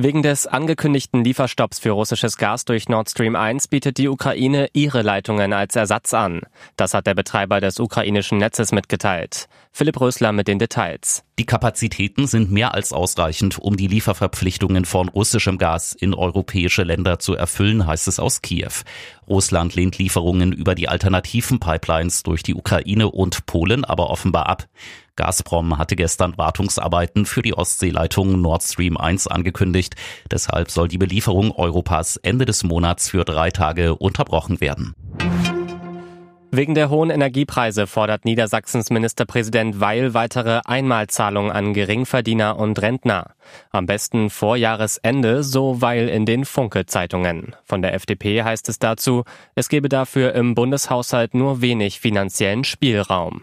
Wegen des angekündigten Lieferstopps für russisches Gas durch Nord Stream 1 bietet die Ukraine ihre Leitungen als Ersatz an. Das hat der Betreiber des ukrainischen Netzes mitgeteilt. Philipp Rösler mit den Details. Die Kapazitäten sind mehr als ausreichend, um die Lieferverpflichtungen von russischem Gas in europäische Länder zu erfüllen, heißt es aus Kiew. Russland lehnt Lieferungen über die alternativen Pipelines durch die Ukraine und Polen aber offenbar ab. Gazprom hatte gestern Wartungsarbeiten für die Ostseeleitung Nord Stream 1 angekündigt. Deshalb soll die Belieferung Europas Ende des Monats für drei Tage unterbrochen werden. Wegen der hohen Energiepreise fordert Niedersachsens Ministerpräsident Weil weitere Einmalzahlungen an Geringverdiener und Rentner. Am besten vor Jahresende, so Weil in den Funke-Zeitungen. Von der FDP heißt es dazu, es gebe dafür im Bundeshaushalt nur wenig finanziellen Spielraum.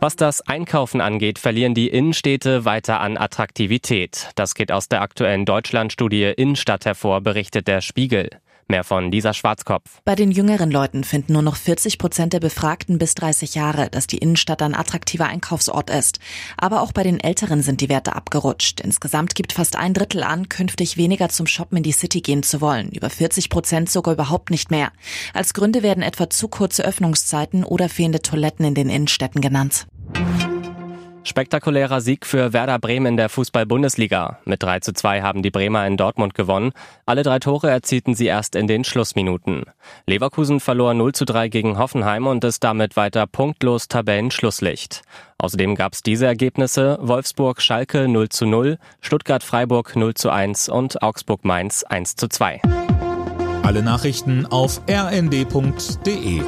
Was das Einkaufen angeht, verlieren die Innenstädte weiter an Attraktivität. Das geht aus der aktuellen Deutschlandstudie Innenstadt hervor, berichtet der Spiegel. Mehr von Lisa Schwarzkopf. Bei den jüngeren Leuten finden nur noch 40 Prozent der Befragten bis 30 Jahre, dass die Innenstadt ein attraktiver Einkaufsort ist. Aber auch bei den Älteren sind die Werte abgerutscht. Insgesamt gibt fast ein Drittel an, künftig weniger zum Shoppen in die City gehen zu wollen. Über 40 Prozent sogar überhaupt nicht mehr. Als Gründe werden etwa zu kurze Öffnungszeiten oder fehlende Toiletten in den Innenstädten genannt. Spektakulärer Sieg für Werder Bremen in der Fußball-Bundesliga. Mit 3 zu 2 haben die Bremer in Dortmund gewonnen. Alle drei Tore erzielten sie erst in den Schlussminuten. Leverkusen verlor 0 zu 3 gegen Hoffenheim und ist damit weiter punktlos Tabellenschlusslicht. Außerdem gab es diese Ergebnisse Wolfsburg-Schalke 0 zu 0, Stuttgart-Freiburg 0 zu 1 und Augsburg-Mainz 1 zu 2. Alle Nachrichten auf rnd.de